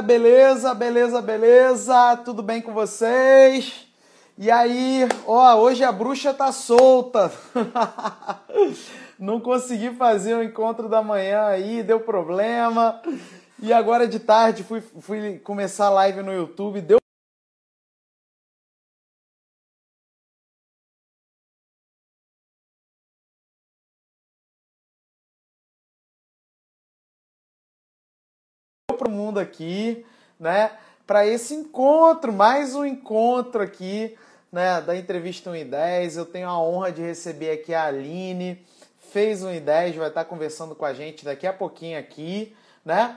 Beleza, beleza, beleza, tudo bem com vocês? E aí, ó, hoje a bruxa tá solta. Não consegui fazer o encontro da manhã aí, deu problema. E agora de tarde fui, fui começar a live no YouTube, deu mundo aqui, né? Para esse encontro, mais um encontro aqui, né? Da entrevista 1 e 10. Eu tenho a honra de receber aqui a Aline, fez 1 e 10, vai estar conversando com a gente daqui a pouquinho aqui, né?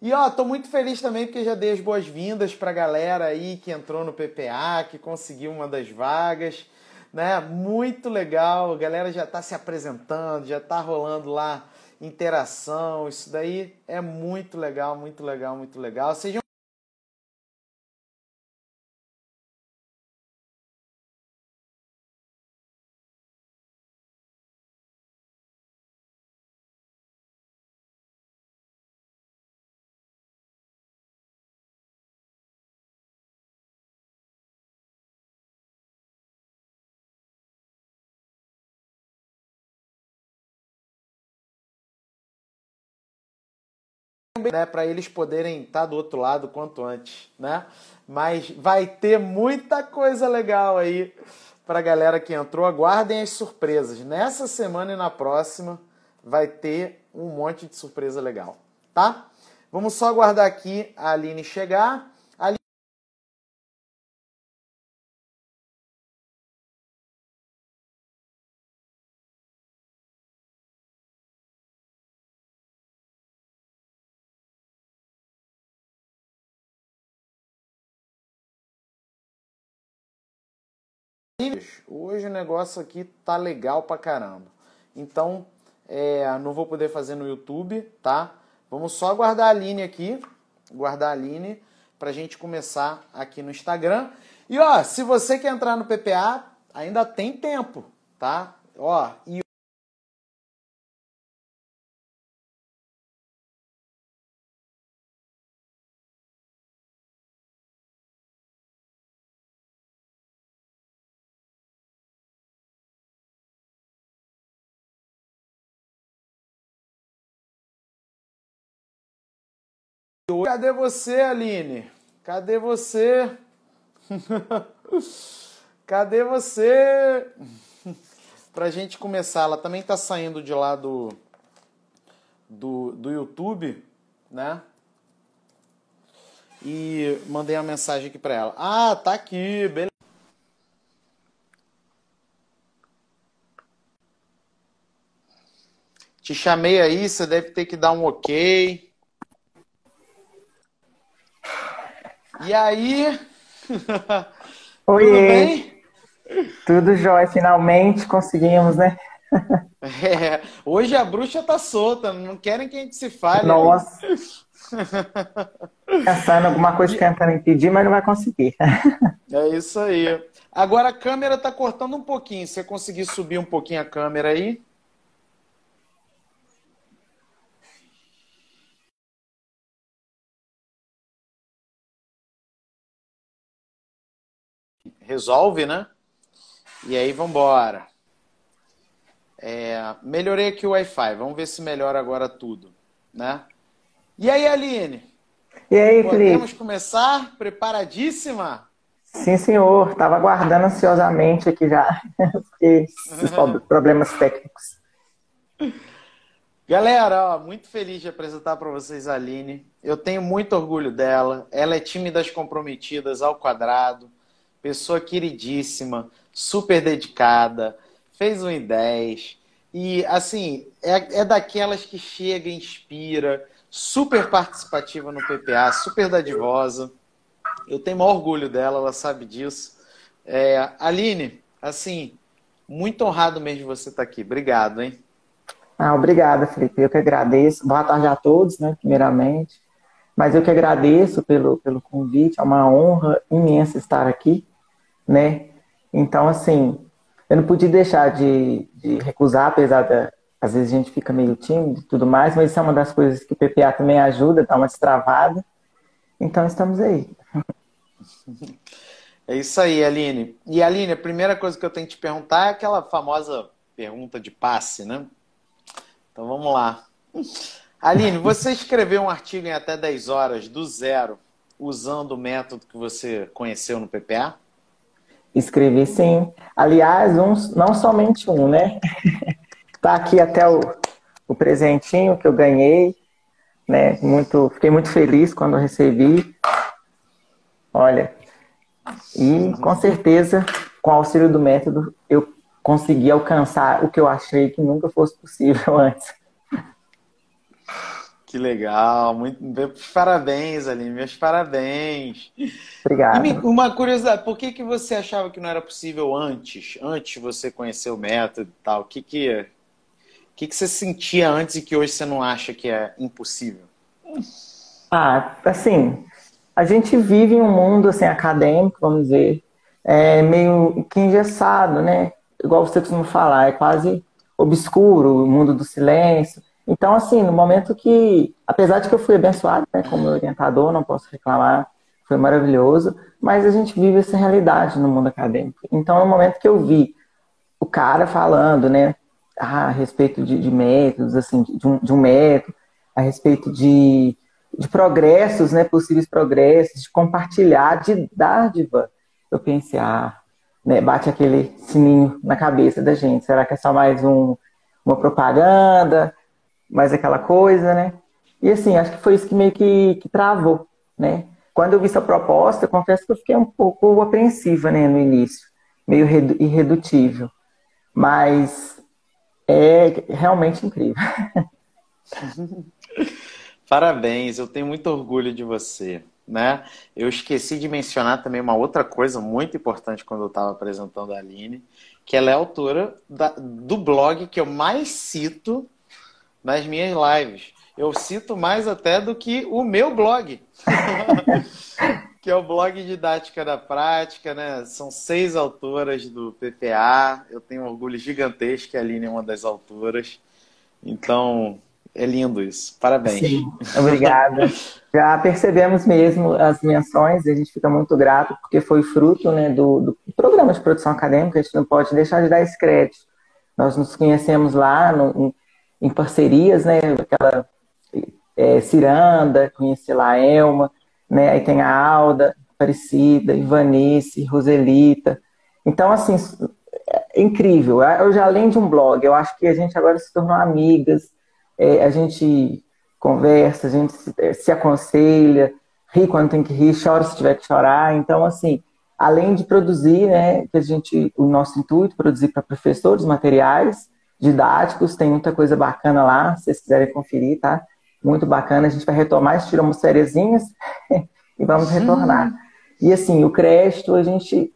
E ó, tô muito feliz também porque já dei as boas-vindas para a galera aí que entrou no PPA, que conseguiu uma das vagas, né? Muito legal, a galera já está se apresentando, já está rolando lá interação, isso daí é muito legal, muito legal, muito legal. Sejam né, para eles poderem estar tá do outro lado quanto antes, né? Mas vai ter muita coisa legal aí para a galera que entrou. Aguardem as surpresas. Nessa semana e na próxima vai ter um monte de surpresa legal, tá? Vamos só aguardar aqui a Aline chegar. Hoje o negócio aqui tá legal pra caramba. Então, é, não vou poder fazer no YouTube, tá? Vamos só guardar a linha aqui, guardar a linha pra gente começar aqui no Instagram. E ó, se você quer entrar no PPA, ainda tem tempo, tá? Ó, e Cadê você, Aline? Cadê você? Cadê você? Pra gente começar, ela também tá saindo de lá do, do, do YouTube, né? E mandei uma mensagem aqui pra ela. Ah, tá aqui, beleza. Te chamei aí, você deve ter que dar um ok. E aí? Oi. Tudo bem? Tudo jóia, finalmente conseguimos, né? É, hoje a bruxa tá solta, não querem que a gente se fale. Nossa. Pensando alguma coisa tentando impedir, mas não vai conseguir. É isso aí. Agora a câmera tá cortando um pouquinho. Se você conseguir subir um pouquinho a câmera aí. Resolve, né? E aí vamos embora. É, melhorei aqui o Wi-Fi, vamos ver se melhora agora tudo, né? E aí, Aline? E aí, Podemos Felipe? Podemos começar? Preparadíssima? Sim, senhor. Estava aguardando ansiosamente aqui já. Esses problemas técnicos. Galera, ó, muito feliz de apresentar para vocês a Aline. Eu tenho muito orgulho dela. Ela é time das comprometidas ao quadrado pessoa queridíssima, super dedicada, fez um em 10. E, assim, é, é daquelas que chega, inspira, super participativa no PPA, super dadivosa. Eu tenho maior orgulho dela, ela sabe disso. É, Aline, assim, muito honrado mesmo de você estar aqui. Obrigado, hein? Ah, obrigada, Felipe. Eu que agradeço. Boa tarde a todos, né, primeiramente. Mas eu que agradeço pelo, pelo convite. É uma honra imensa estar aqui né? Então, assim, eu não podia deixar de, de recusar, apesar da. Às vezes a gente fica meio tímido e tudo mais, mas isso é uma das coisas que o PPA também ajuda, dá uma destravada. Então estamos aí. É isso aí, Aline. E Aline, a primeira coisa que eu tenho que te perguntar é aquela famosa pergunta de passe, né? Então vamos lá. Aline, você escreveu um artigo em até 10 horas do zero, usando o método que você conheceu no PPA? Escrevi sim. Aliás, um, não somente um, né? Tá aqui até o, o presentinho que eu ganhei, né? Muito, fiquei muito feliz quando recebi. Olha, e com certeza, com o auxílio do método, eu consegui alcançar o que eu achei que nunca fosse possível antes. Que legal, muito parabéns, Aline, meus parabéns. Obrigado. Uma curiosidade, por que, que você achava que não era possível antes, antes de você conhecer o método e tal? O que que, que que você sentia antes e que hoje você não acha que é impossível? Ah, assim, a gente vive em um mundo assim acadêmico, vamos dizer, é meio que engessado, né? Igual você costuma falar, é quase obscuro, o mundo do silêncio. Então, assim, no momento que, apesar de que eu fui abençoado, né, como orientador, não posso reclamar, foi maravilhoso, mas a gente vive essa realidade no mundo acadêmico. Então, no momento que eu vi o cara falando, né, a respeito de, de métodos, assim, de um, de um método, a respeito de de progressos, né, possíveis progressos, de compartilhar, de dádiva, eu pensei, ah, né, bate aquele sininho na cabeça da gente. Será que é só mais um, uma propaganda, mais aquela coisa, né? E assim, acho que foi isso que meio que, que travou, né? Quando eu vi essa proposta, confesso que eu fiquei um pouco apreensiva, né, no início, meio irredutível, mas é realmente incrível. Parabéns, eu tenho muito orgulho de você. Né? Eu esqueci de mencionar também uma outra coisa muito importante quando eu estava apresentando a Aline, que ela é autora da, do blog que eu mais cito nas minhas lives. Eu cito mais até do que o meu blog, que é o blog Didática da Prática, né? São seis autoras do PPA. Eu tenho um orgulho gigantesco que a Aline é uma das autoras. Então, é lindo isso. Parabéns. Sim, obrigada. Já percebemos mesmo as menções, a gente fica muito grato, porque foi fruto né, do, do, programa de produção acadêmica, a gente não pode deixar de dar esse crédito. Nós nos conhecemos lá no, em, parcerias, né? Aquela é, Ciranda, conheci lá a Elma, né? Aí tem a Alda, Aparecida, Ivanice, Roselita. Então, assim, é incrível. Eu já além de um blog, eu acho que a gente agora se tornou amigas, é, a gente conversa, a gente se, é, se aconselha, ri quando tem que rir, chora se tiver que chorar. Então, assim, além de produzir, né, que a gente, o nosso intuito, produzir para professores materiais didáticos, tem muita coisa bacana lá, se vocês quiserem conferir, tá? Muito bacana, a gente vai retomar, umas sériezinhas e vamos retornar. E assim, o crédito a gente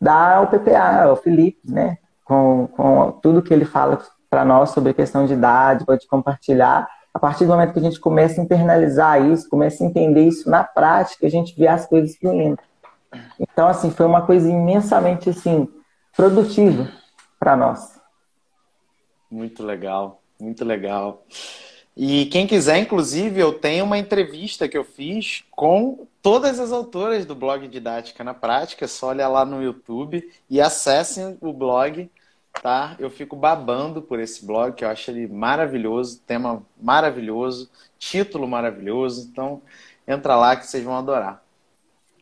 dá ao PPA, ao Felipe, né? Com, com tudo que ele fala para nós sobre a questão de idade, pode compartilhar. A partir do momento que a gente começa a internalizar isso, começa a entender isso na prática, a gente vê as coisas fluindo. Então, assim, foi uma coisa imensamente, assim, produtiva para nós. Muito legal, muito legal. E quem quiser, inclusive, eu tenho uma entrevista que eu fiz com todas as autoras do blog Didática na Prática. É só olhar lá no YouTube e acessem o blog tá? Eu fico babando por esse blog, que eu acho ele maravilhoso, tema maravilhoso, título maravilhoso. Então, entra lá que vocês vão adorar.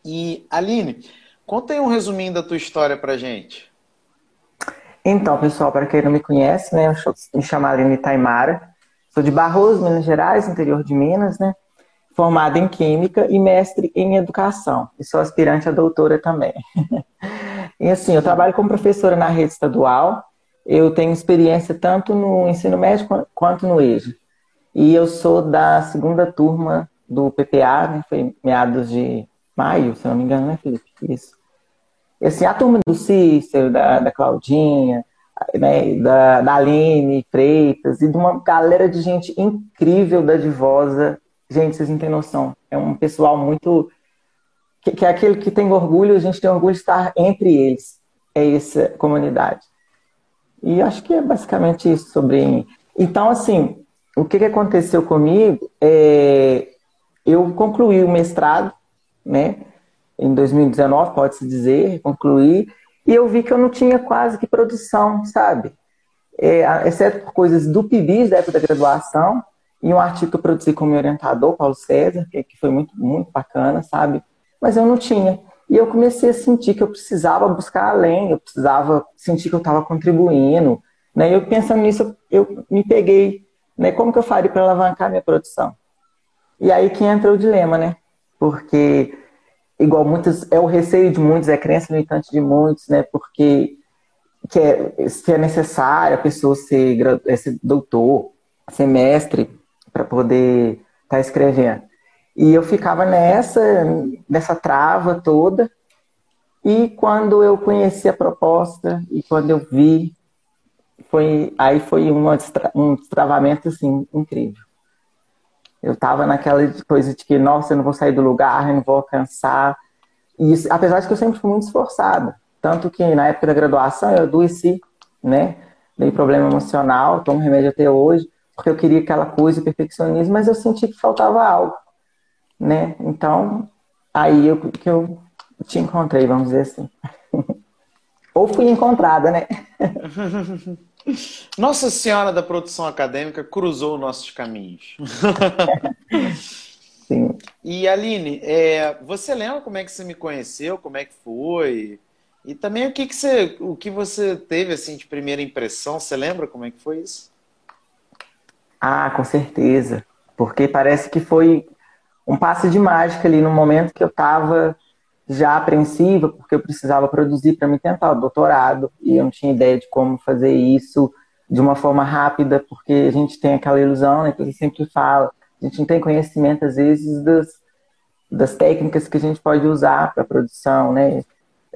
E, Aline, conta aí um resuminho da tua história pra gente. Então, pessoal, para quem não me conhece, né, eu me chamo Aline Taimara, sou de Barroso, Minas Gerais, interior de Minas, né? Formada em Química e mestre em Educação. E sou aspirante a doutora também. E assim, eu trabalho como professora na rede estadual, eu tenho experiência tanto no ensino médio quanto no EJA. E eu sou da segunda turma do PPA, né? Foi meados de maio, se não me engano, né, Felipe? Isso. Assim, a turma do Cícero, da, da Claudinha, né, da, da Aline Freitas e de uma galera de gente incrível da Divosa. Gente, vocês não têm noção. É um pessoal muito que, que é aquele que tem orgulho, a gente tem orgulho de estar entre eles. É essa comunidade. E acho que é basicamente isso sobre mim. Então, assim, o que, que aconteceu comigo é eu concluí o mestrado né? Em 2019, pode-se dizer, concluí, e eu vi que eu não tinha quase que produção, sabe? É, exceto por coisas do PIBIS, da época da graduação, e um artigo que eu produzi com meu orientador, Paulo César, que, que foi muito, muito bacana, sabe? Mas eu não tinha. E eu comecei a sentir que eu precisava buscar além, eu precisava sentir que eu estava contribuindo. Né? E eu pensando nisso, eu me peguei, né? Como que eu faria para alavancar minha produção? E aí que entra o dilema, né? Porque, igual muitos, é o receio de muitos, é a crença limitante de muitos, né? Porque que é, se é necessário a pessoa ser, ser doutor, ser mestre, para poder estar tá escrevendo. E eu ficava nessa, nessa trava toda. E quando eu conheci a proposta e quando eu vi, foi aí foi uma, um destravamento assim incrível. Eu estava naquela coisa de que, nossa, eu não vou sair do lugar, eu não vou alcançar. E isso, apesar de que eu sempre fui muito esforçada. Tanto que na época da graduação eu adoeci, né? Dei problema emocional, tomo remédio até hoje, porque eu queria aquela coisa, perfeccionismo, mas eu senti que faltava algo né? Então, aí eu, que eu te encontrei, vamos dizer assim. Ou fui encontrada, né? Nossa Senhora da Produção Acadêmica cruzou nossos caminhos. Sim. E Aline, é, você lembra como é que você me conheceu, como é que foi? E também o que, que você, o que você teve assim de primeira impressão? Você lembra como é que foi isso? Ah, com certeza. Porque parece que foi um passe de mágica ali no momento que eu estava já apreensiva, porque eu precisava produzir para me tentar o doutorado e eu não tinha ideia de como fazer isso de uma forma rápida, porque a gente tem aquela ilusão, né, que você sempre fala, a gente não tem conhecimento às vezes das, das técnicas que a gente pode usar para produção, né,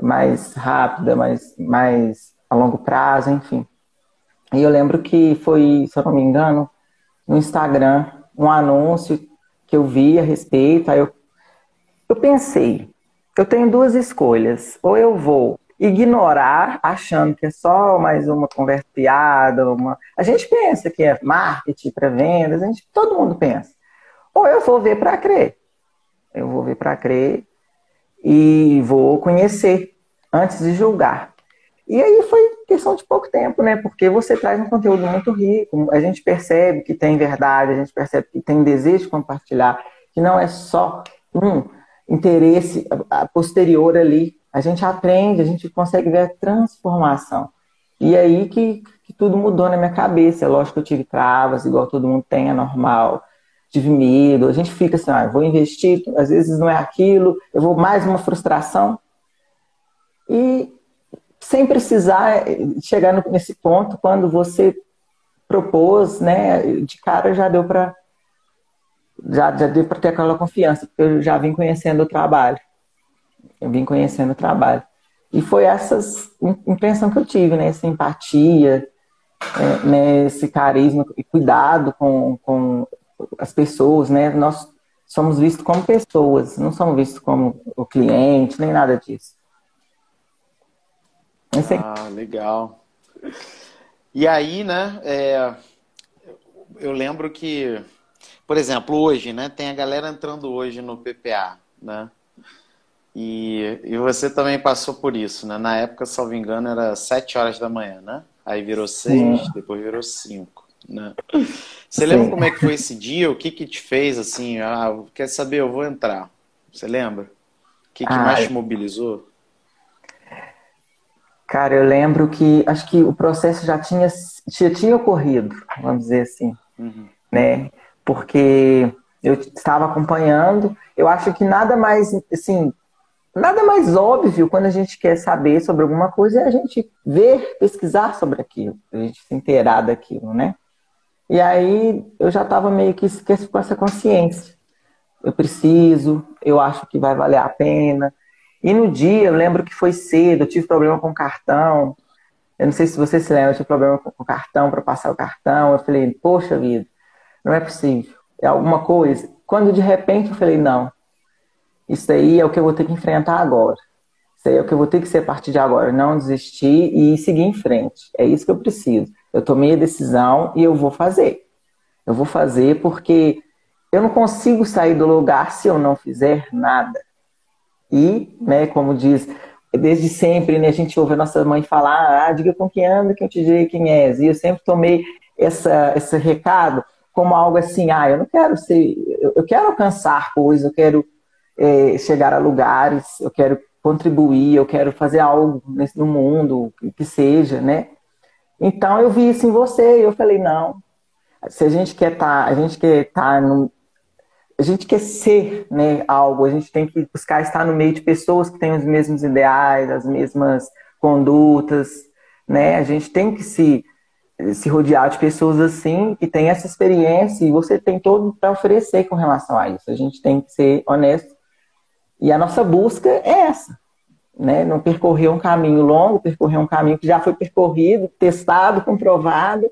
mais rápida, mais, mais a longo prazo, enfim. E eu lembro que foi, se eu não me engano, no Instagram, um anúncio que eu vi a respeito, aí eu, eu pensei, eu tenho duas escolhas. Ou eu vou ignorar, achando que é só mais uma conversa piada, uma... a gente pensa que é marketing para vendas, a gente, todo mundo pensa. Ou eu vou ver para crer. Eu vou ver para crer e vou conhecer antes de julgar. E aí foi questão de pouco tempo, né? Porque você traz um conteúdo muito rico, a gente percebe que tem verdade, a gente percebe que tem desejo de compartilhar, que não é só um interesse posterior ali. A gente aprende, a gente consegue ver a transformação. E aí que, que tudo mudou na minha cabeça. É lógico que eu tive travas, igual todo mundo tem, é normal. Tive medo, a gente fica assim, ah, vou investir, às vezes não é aquilo, eu vou mais uma frustração. E sem precisar chegar nesse ponto quando você propôs, né? De cara já deu para já, já deu para ter aquela confiança, porque eu já vim conhecendo o trabalho. Eu vim conhecendo o trabalho. E foi essas impressão que eu tive, né? Essa empatia, é, né? esse carisma e cuidado com, com as pessoas, né? Nós somos vistos como pessoas, não somos vistos como o cliente, nem nada disso. Ah, legal. E aí, né, é, eu lembro que, por exemplo, hoje, né, tem a galera entrando hoje no PPA, né? E, e você também passou por isso, né? Na época, salvo engano, era 7 horas da manhã, né? Aí virou 6, depois virou 5, né? Você Sim. lembra como é que foi esse dia? O que que te fez assim? Ah, quer saber? Eu vou entrar. Você lembra? O que, que ah, mais te mobilizou? Cara, eu lembro que acho que o processo já tinha, já tinha ocorrido, vamos dizer assim, uhum. né? Porque eu estava acompanhando, eu acho que nada mais, assim, nada mais óbvio quando a gente quer saber sobre alguma coisa é a gente ver, pesquisar sobre aquilo, a gente se inteirar daquilo, né? E aí eu já estava meio que com essa consciência. Eu preciso, eu acho que vai valer a pena, e no dia, eu lembro que foi cedo, eu tive problema com o cartão. Eu não sei se você se lembra, eu tive problema com o cartão para passar o cartão. Eu falei, poxa vida, não é possível. É alguma coisa. Quando de repente eu falei, não, isso aí é o que eu vou ter que enfrentar agora. Isso aí é o que eu vou ter que ser a partir de agora. Não desistir e seguir em frente. É isso que eu preciso. Eu tomei a decisão e eu vou fazer. Eu vou fazer porque eu não consigo sair do lugar se eu não fizer nada. E, né, como diz, desde sempre, né, a gente ouve a nossa mãe falar, ah, diga com quem anda que eu te direi quem és. E eu sempre tomei essa, esse recado como algo assim, ah, eu não quero ser, eu quero alcançar coisas, eu quero é, chegar a lugares, eu quero contribuir, eu quero fazer algo no mundo, que seja, né? Então eu vi isso em você e eu falei, não, se a gente quer estar, tá, a gente quer estar tá no, a gente quer ser né, algo, a gente tem que buscar estar no meio de pessoas que têm os mesmos ideais, as mesmas condutas, né? A gente tem que se, se rodear de pessoas assim, que têm essa experiência e você tem todo para oferecer com relação a isso. A gente tem que ser honesto. E a nossa busca é essa, né? Não percorrer um caminho longo, percorrer um caminho que já foi percorrido, testado, comprovado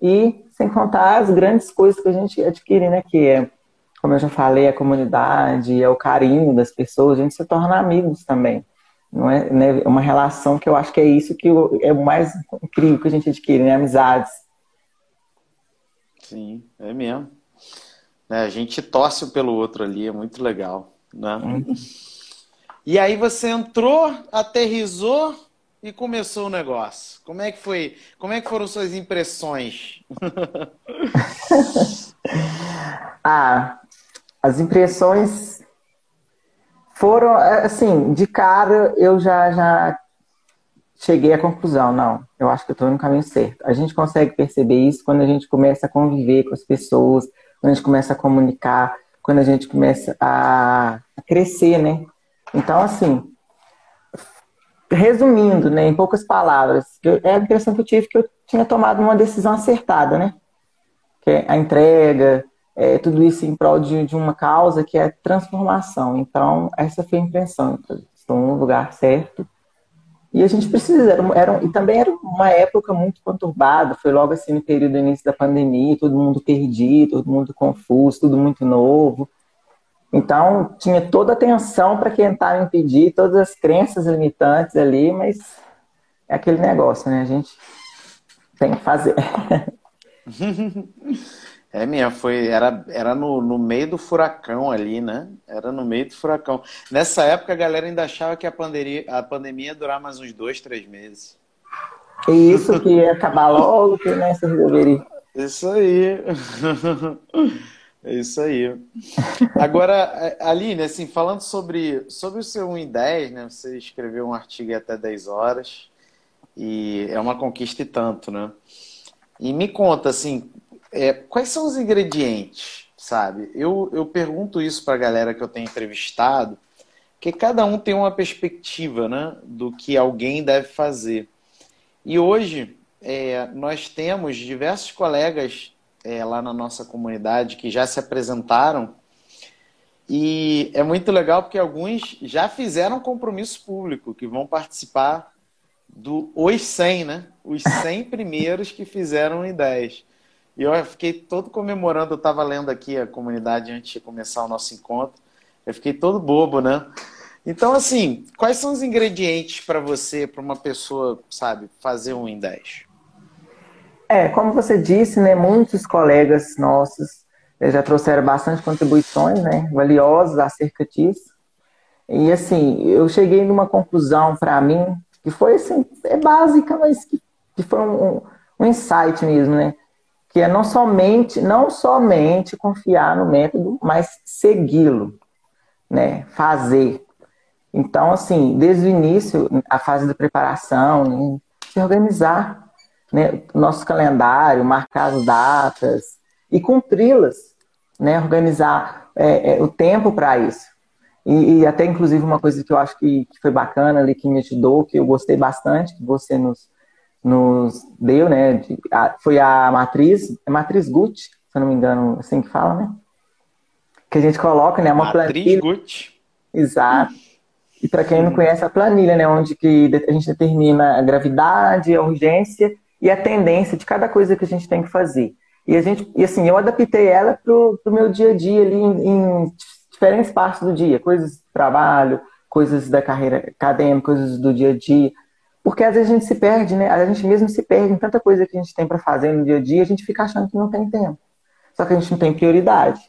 e sem contar as grandes coisas que a gente adquire, né? Que é como eu já falei, a comunidade, é o carinho das pessoas, a gente se torna amigos também. Não é né, uma relação que eu acho que é isso que é o mais incrível que a gente adquire, né? Amizades. Sim, é mesmo. É, a gente torce pelo outro ali, é muito legal. Né? Hum. E aí você entrou, aterrizou e começou o negócio. Como é que foi? Como é que foram suas impressões? ah, as impressões foram, é, assim, de cara eu já, já cheguei à conclusão, não, eu acho que eu estou no caminho certo. A gente consegue perceber isso quando a gente começa a conviver com as pessoas, quando a gente começa a comunicar, quando a gente começa a, crescer, né? Então, assim, resumindo, né, em poucas palavras, é a impressão que eu tive que eu tinha tomado uma decisão acertada, né? Que é a entrega, é, tudo isso em prol de, de, uma causa que é transformação. Então, essa foi a impressão. Estou no lugar certo. E a gente precisa, era, era, e também era uma época muito conturbada, foi logo assim no período do início da pandemia, todo mundo perdido, todo mundo confuso, tudo muito novo. Então, tinha toda a atenção para quem impedir, todas as crenças limitantes ali, mas é aquele negócio, né? A gente tem que fazer. É mesmo, foi, era, era no, no meio do furacão ali, né? Era no meio do furacão. Nessa época a galera ainda achava que a pandemia, a pandemia ia durar mais uns dois, três meses. Isso que ia acabar logo, que né, se resolveria. Isso aí. É isso aí. Agora, Aline, assim, falando sobre, sobre o seu 1 em 10, né? Você escreveu um artigo até 10 horas e é uma conquista e tanto, né? E me conta, assim, é, quais são os ingredientes, sabe? Eu, eu pergunto isso para a galera que eu tenho entrevistado, que cada um tem uma perspectiva né, do que alguém deve fazer. E hoje é, nós temos diversos colegas é, lá na nossa comunidade que já se apresentaram e é muito legal porque alguns já fizeram compromisso público, que vão participar do Os 100, né? Os 100 primeiros que fizeram ideias. E eu fiquei todo comemorando, eu estava lendo aqui a comunidade antes de começar o nosso encontro. Eu fiquei todo bobo, né? Então, assim, quais são os ingredientes para você, para uma pessoa, sabe, fazer um em 10? É, como você disse, né, muitos colegas nossos eh, já trouxeram bastante contribuições, né, valiosas acerca disso. E, assim, eu cheguei numa conclusão para mim, que foi, assim, é básica, mas que, que foi um, um insight mesmo, né? Que é não somente, não somente confiar no método, mas segui-lo, né? Fazer. Então, assim, desde o início, a fase da preparação, né? se organizar, né? Nosso calendário, marcar as datas e cumpri-las, né? Organizar é, é, o tempo para isso. E, e, até, inclusive, uma coisa que eu acho que, que foi bacana ali, que me ajudou, que eu gostei bastante, que você nos, nos deu, né? De, a, foi a matriz, é matriz Gucci, se eu não me engano, assim que fala, né? Que a gente coloca, né? Uma matriz planilha. Gucci. Exato. E para quem não conhece a planilha, né? Onde que a gente determina a gravidade, a urgência e a tendência de cada coisa que a gente tem que fazer. E a gente, e assim, eu adaptei ela pro, pro meu dia a dia ali em, em diferentes partes do dia, coisas do trabalho, coisas da carreira acadêmica, coisas do dia a dia. Porque às vezes a gente se perde, né? A gente mesmo se perde em tanta coisa que a gente tem para fazer no dia a dia, a gente fica achando que não tem tempo. Só que a gente não tem prioridade.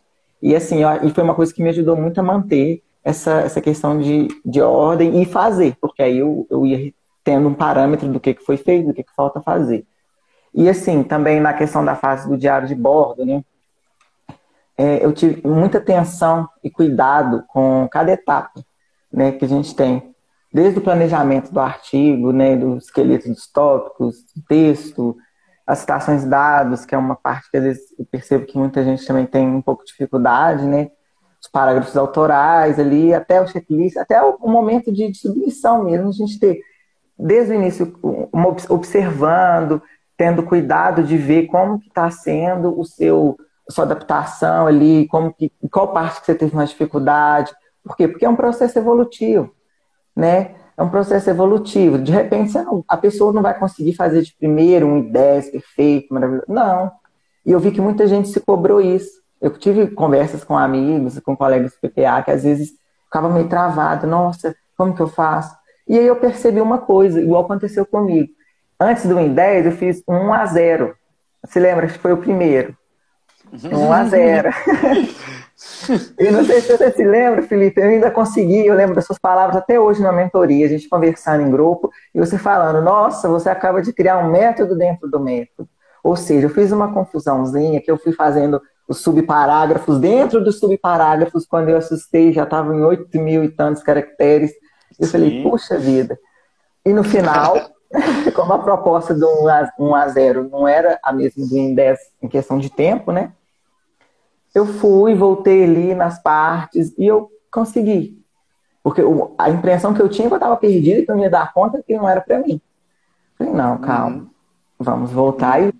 E assim, ó, e foi uma coisa que me ajudou muito a manter essa, essa questão de, de ordem e fazer, porque aí eu, eu ia tendo um parâmetro do que, que foi feito, do que, que falta fazer. E assim, também na questão da fase do diário de bordo, né? É, eu tive muita atenção e cuidado com cada etapa né, que a gente tem. Desde o planejamento do artigo, né, do esqueleto dos tópicos, do texto, as citações de dados, que é uma parte que às vezes eu percebo que muita gente também tem um pouco de dificuldade, né? Os parágrafos autorais ali, até o checklist, até o momento de submissão mesmo, a gente ter, desde o início, observando, tendo cuidado de ver como que está sendo o seu sua adaptação ali, como que, qual parte que você teve mais dificuldade. Por quê? Porque é um processo evolutivo, né? É um processo evolutivo. De repente, não, a pessoa não vai conseguir fazer de primeiro um I10 perfeito, maravilhoso. Não. E eu vi que muita gente se cobrou isso. Eu tive conversas com amigos, com colegas do PPA, que às vezes ficava meio travado. Nossa, como que eu faço? E aí eu percebi uma coisa, igual aconteceu comigo. Antes do I10, eu fiz 1 a 0. Você lembra que foi o primeiro? 1 a 0. E não sei se você se lembra, Felipe, eu ainda consegui, eu lembro das suas palavras até hoje na mentoria, a gente conversando em grupo, e você falando, nossa, você acaba de criar um método dentro do método. Ou seja, eu fiz uma confusãozinha que eu fui fazendo os subparágrafos dentro dos subparágrafos, quando eu assustei, já estava em 8 mil e tantos caracteres. Eu Sim. falei, puxa vida. E no final, como a proposta do 1 a, 1 a 0 não era a mesma do em 10 em questão de tempo, né? Eu fui, voltei ali nas partes e eu consegui. Porque a impressão que eu tinha é que eu estava perdida e que eu ia dar conta que não era para mim. Falei, não, calma, uhum. vamos voltar e.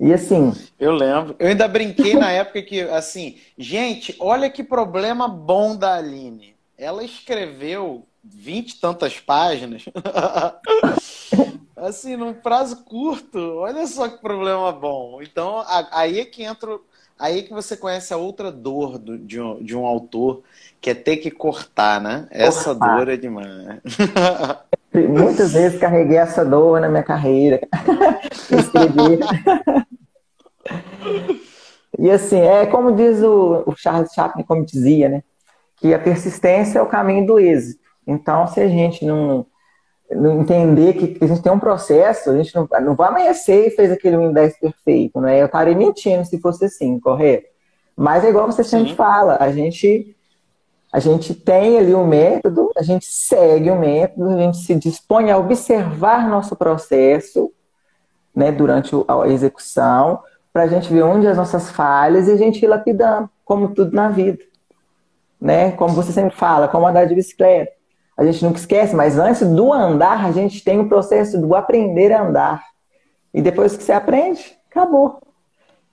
E assim. Eu lembro. Eu ainda brinquei na época que, assim, gente, olha que problema bom da Aline. Ela escreveu vinte e tantas páginas. assim, num prazo curto. Olha só que problema bom. Então, aí é que entra Aí que você conhece a outra dor do, de, um, de um autor, que é ter que cortar, né? Essa cortar. dor é demais. Muitas vezes carreguei essa dor na minha carreira. Escrevi. e assim, é como diz o, o Charles Chaplin, como dizia, né? Que a persistência é o caminho do êxito. Então, se a gente não entender que, a gente tem um processo, a gente não, não vai amanhecer e fez aquele Win 10 perfeito, né? Eu estaria mentindo se fosse assim, correto? Mas é igual você sempre Sim. fala, a gente a gente tem ali o um método, a gente segue o método, a gente se dispõe a observar nosso processo, né, durante a execução, para a gente ver onde as nossas falhas e a gente ir lapidando, como tudo na vida, né? Como você sempre fala, como andar de bicicleta a gente nunca esquece, mas antes do andar, a gente tem o processo do aprender a andar. E depois que você aprende, acabou.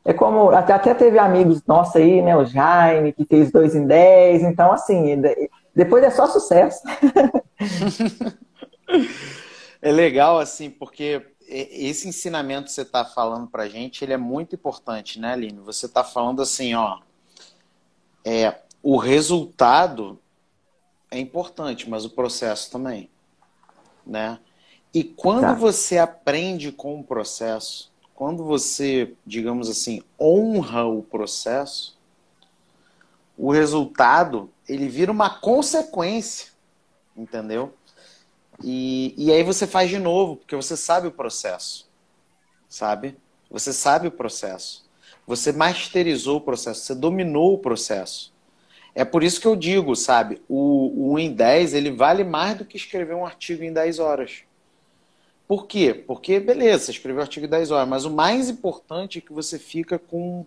É como, até, até teve amigos nossos aí, né, o Jaime, que fez dois em dez, então assim, depois é só sucesso. é legal, assim, porque esse ensinamento que você está falando para a gente, ele é muito importante, né, Aline? Você está falando assim, ó, é, o resultado é importante, mas o processo também, né? E quando tá. você aprende com o processo, quando você, digamos assim, honra o processo, o resultado ele vira uma consequência, entendeu? E, e aí você faz de novo, porque você sabe o processo, sabe? Você sabe o processo. Você masterizou o processo, você dominou o processo. É por isso que eu digo, sabe, o, o em 10 ele vale mais do que escrever um artigo em 10 horas. Por quê? Porque, beleza, você escreveu um artigo em 10 horas, mas o mais importante é que você fica com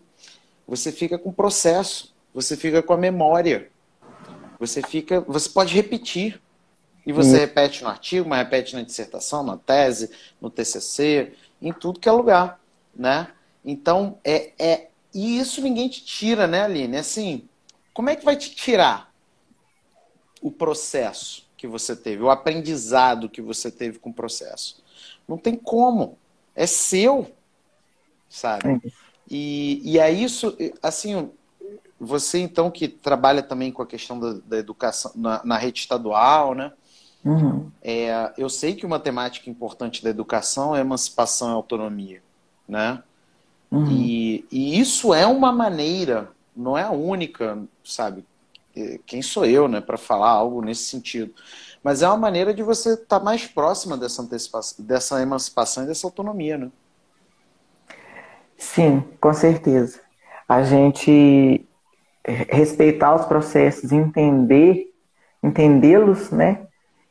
você fica com o processo, você fica com a memória. Você fica, você pode repetir. E você repete no artigo, mas repete na dissertação, na tese, no TCC, em tudo que é lugar, né? Então, é, é e isso ninguém te tira, né, Aline? Assim, como é que vai te tirar o processo que você teve, o aprendizado que você teve com o processo? Não tem como. É seu, sabe? E, e é isso, assim, você então que trabalha também com a questão da, da educação na, na, rede estadual, né? Uhum. É, eu sei que uma temática importante da educação é emancipação e autonomia, né? Uhum. E, e isso é uma maneira não é a única, sabe, quem sou eu, né, para falar algo nesse sentido. Mas é uma maneira de você estar tá mais próxima dessa antecipação, dessa emancipação e dessa autonomia, né? Sim, com certeza. A gente respeitar os processos, entender, entendê-los, né?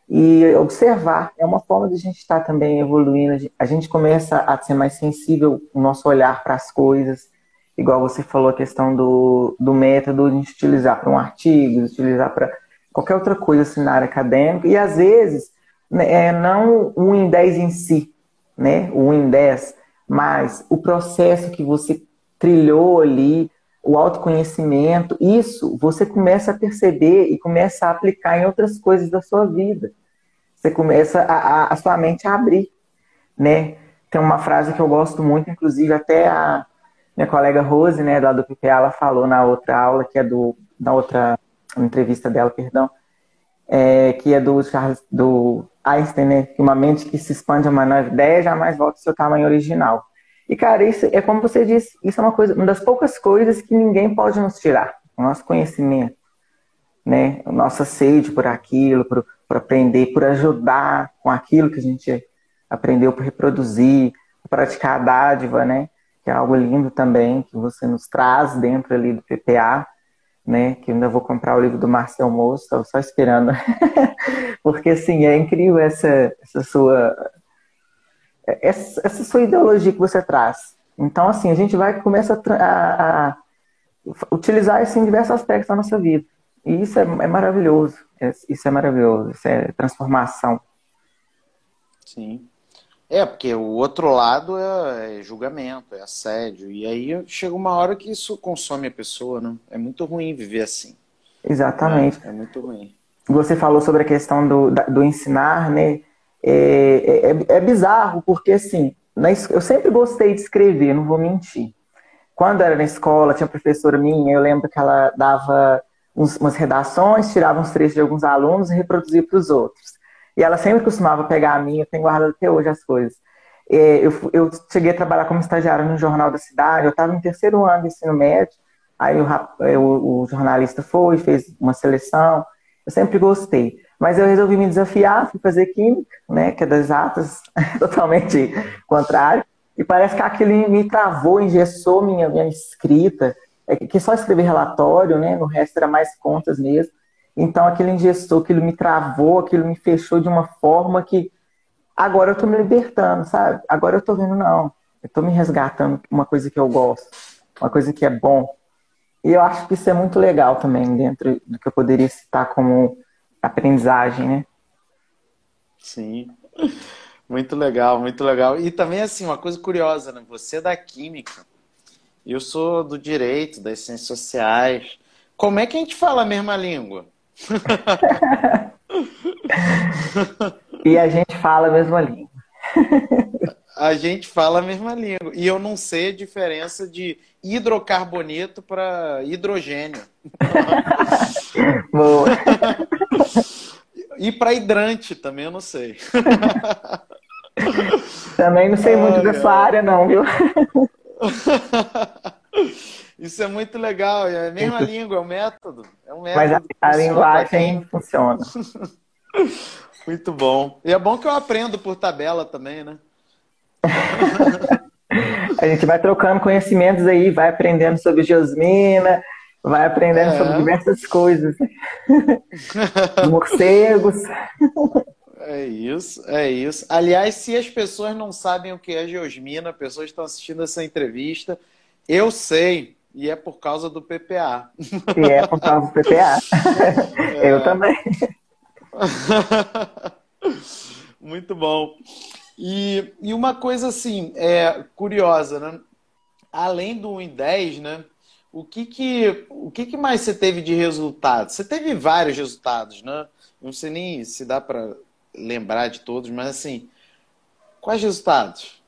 E observar. É uma forma de a gente estar também evoluindo. A gente começa a ser mais sensível o nosso olhar para as coisas. Igual você falou a questão do, do método de utilizar para um artigo, utilizar para qualquer outra coisa assim, na área acadêmica. E às vezes, né, é, não um em 10 em si, né? O um em 10, mas o processo que você trilhou ali, o autoconhecimento, isso você começa a perceber e começa a aplicar em outras coisas da sua vida. Você começa a, a, a sua mente a abrir, né? Tem uma frase que eu gosto muito, inclusive até a minha colega Rose, né, lá do PPA, ela falou na outra aula, que é do, na outra entrevista dela, perdão, é, que é do Charles, do Einstein, né, que uma mente que se expande a uma nova ideia jamais volta ao seu tamanho original. E, cara, isso é como você disse, isso é uma coisa, uma das poucas coisas que ninguém pode nos tirar. O nosso conhecimento, né? A nossa sede por aquilo, por, por aprender, por ajudar com aquilo que a gente aprendeu, por reproduzir, praticar a dádiva, né? Que é algo lindo também, que você nos traz dentro ali do PPA, né? Que ainda vou comprar o livro do Marcel Moço, estou só esperando. Porque, assim, é incrível essa, essa sua essa, essa sua ideologia que você traz. Então, assim, a gente vai começa a, a utilizar isso em diversos aspectos da nossa vida. E isso é, é maravilhoso. É, isso é maravilhoso. Isso é transformação. Sim. É, porque o outro lado é, é, julgamento, é assédio. E aí chega uma hora que isso consome a pessoa, né? É muito ruim viver assim. Exatamente. É, é muito ruim. Você falou sobre a questão do, do ensinar, né? É, é, é bizarro, porque assim, na, eu sempre gostei de escrever, não vou mentir. Quando era na escola, tinha uma professora minha, eu lembro que ela dava uns, umas redações, tirava uns trechos de alguns alunos e reproduzia para os outros. E ela sempre costumava pegar a minha, eu tenho guardado até hoje as coisas. É, eu, eu cheguei a trabalhar como estagiária no Jornal da Cidade, eu estava no terceiro ano de ensino médio, aí o, o, o jornalista foi, fez uma seleção, eu sempre gostei. Mas eu resolvi me desafiar, fui fazer química, né, que é das atas, totalmente contrário. E parece que aquilo me travou, engessou minha, minha escrita, é que só escrever relatório, né, no resto era mais contas mesmo. Então aquilo engessou, aquilo me travou, aquilo me fechou de uma forma que agora eu tô me libertando, sabe? Agora eu tô vendo, não, eu tô me resgatando uma coisa que eu gosto, uma coisa que é bom. E eu acho que isso é muito legal também, dentro do que eu poderia citar como aprendizagem, né? Sim. Muito legal, muito legal. E também, assim, uma coisa curiosa, né? Você é da química, eu sou do direito, das ciências sociais. Como é que a gente fala a mesma língua? E a gente fala a mesma língua. a gente fala a mesma língua. E eu não sei a diferença de hidrocarboneto para hidrogênio. Boa. e para hidrante também eu não sei. também não sei muito dessa área, não, viu? Isso é muito legal, é a mesma língua, é um método. É um método Mas a, a linguagem funciona. Muito bom. E é bom que eu aprendo por tabela também, né? a gente vai trocando conhecimentos aí, vai aprendendo sobre geosmina, vai aprendendo é. sobre diversas coisas. Morcegos. É isso, é isso. Aliás, se as pessoas não sabem o que é geosmina, pessoas estão assistindo essa entrevista, eu sei, e é por causa do PPA. E é por causa do PPA. É. Eu também. Muito bom. E, e uma coisa assim, é curiosa, né? Além do 1 em 10, né? O que que, o que que mais você teve de resultado? Você teve vários resultados, né? Não sei nem se dá para lembrar de todos, mas assim, quais resultados?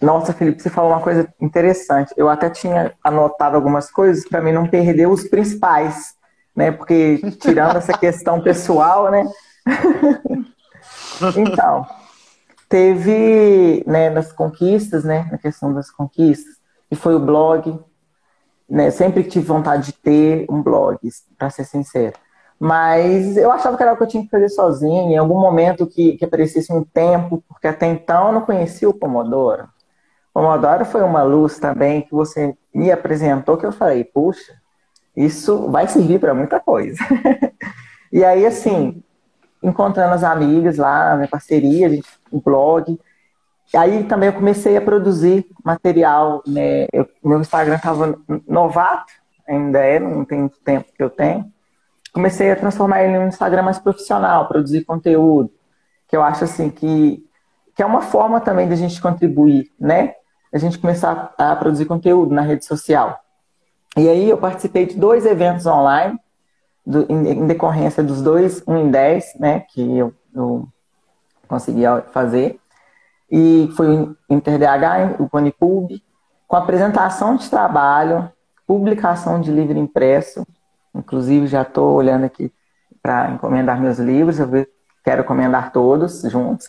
Nossa, Felipe, você falou uma coisa interessante. Eu até tinha anotado algumas coisas para mim não perder os principais, né? Porque tirando essa questão pessoal, né? então, teve, né, nas conquistas, né, na questão das conquistas, e foi o blog, né, sempre tive vontade de ter um blog, para ser sincero. Mas eu achava que era o que eu tinha que fazer sozinho. Em algum momento que, que aparecesse um tempo, porque até então eu não conhecia o Pomodoro. O Pomodoro foi uma luz também que você me apresentou que eu falei, puxa, isso vai servir para muita coisa. e aí, assim, encontrando as amigas lá, minha parceria, a gente, um blog. Aí também eu comecei a produzir material, né? Eu, meu Instagram estava novato, ainda é, não tem muito tempo que eu tenho. Comecei a transformar ele em um Instagram mais profissional, produzir conteúdo, que eu acho assim que, que é uma forma também da gente contribuir, né? A gente começar a produzir conteúdo na rede social. E aí eu participei de dois eventos online, do, em, em, decorrência dos dois, um em 10, né, que eu, eu consegui fazer. E foi o InterDH, o Conipub, com apresentação de trabalho, publicação de livro impresso. Inclusive, já estou olhando aqui para encomendar meus livros, eu quero encomendar todos juntos.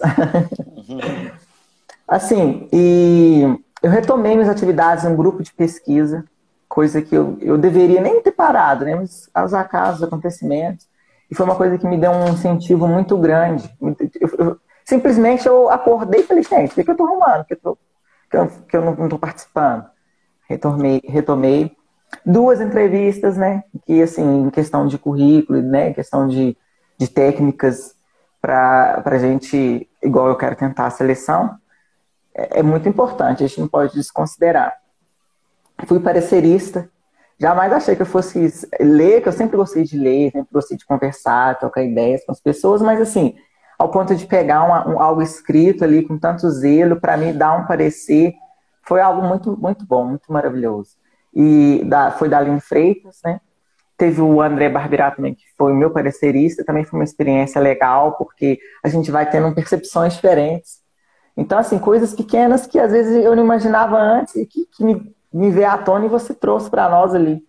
assim, e eu retomei minhas atividades em um grupo de pesquisa, coisa que eu, eu deveria nem ter parado, né? Mas aos acasos, acontecimentos. E foi uma coisa que me deu um incentivo muito grande. Eu, eu, simplesmente eu acordei e falei, gente, o que, eu estou arrumando? Que eu, tô, que eu, que eu não estou participando? Retomei, retomei. Duas entrevistas, né? Que, assim, em questão de currículo, né? Em questão de, de técnicas para a gente, igual eu quero tentar a seleção, é, é muito importante, a gente não pode desconsiderar. Fui parecerista. Jamais achei que eu fosse ler, que eu sempre gostei de ler, sempre gostei de conversar, trocar ideias com as pessoas, mas assim, ao ponto de pegar uma, um, algo escrito ali com tanto zelo para me dar um parecer, foi algo muito, muito bom, muito maravilhoso. E da, foi da Aline Freitas, né? Teve o André Barbirá também, que foi o meu parecerista, também foi uma experiência legal, porque a gente vai tendo percepções diferentes. Então, assim, coisas pequenas que às vezes eu não imaginava antes e que, que me me veio à tona e você trouxe para nós ali.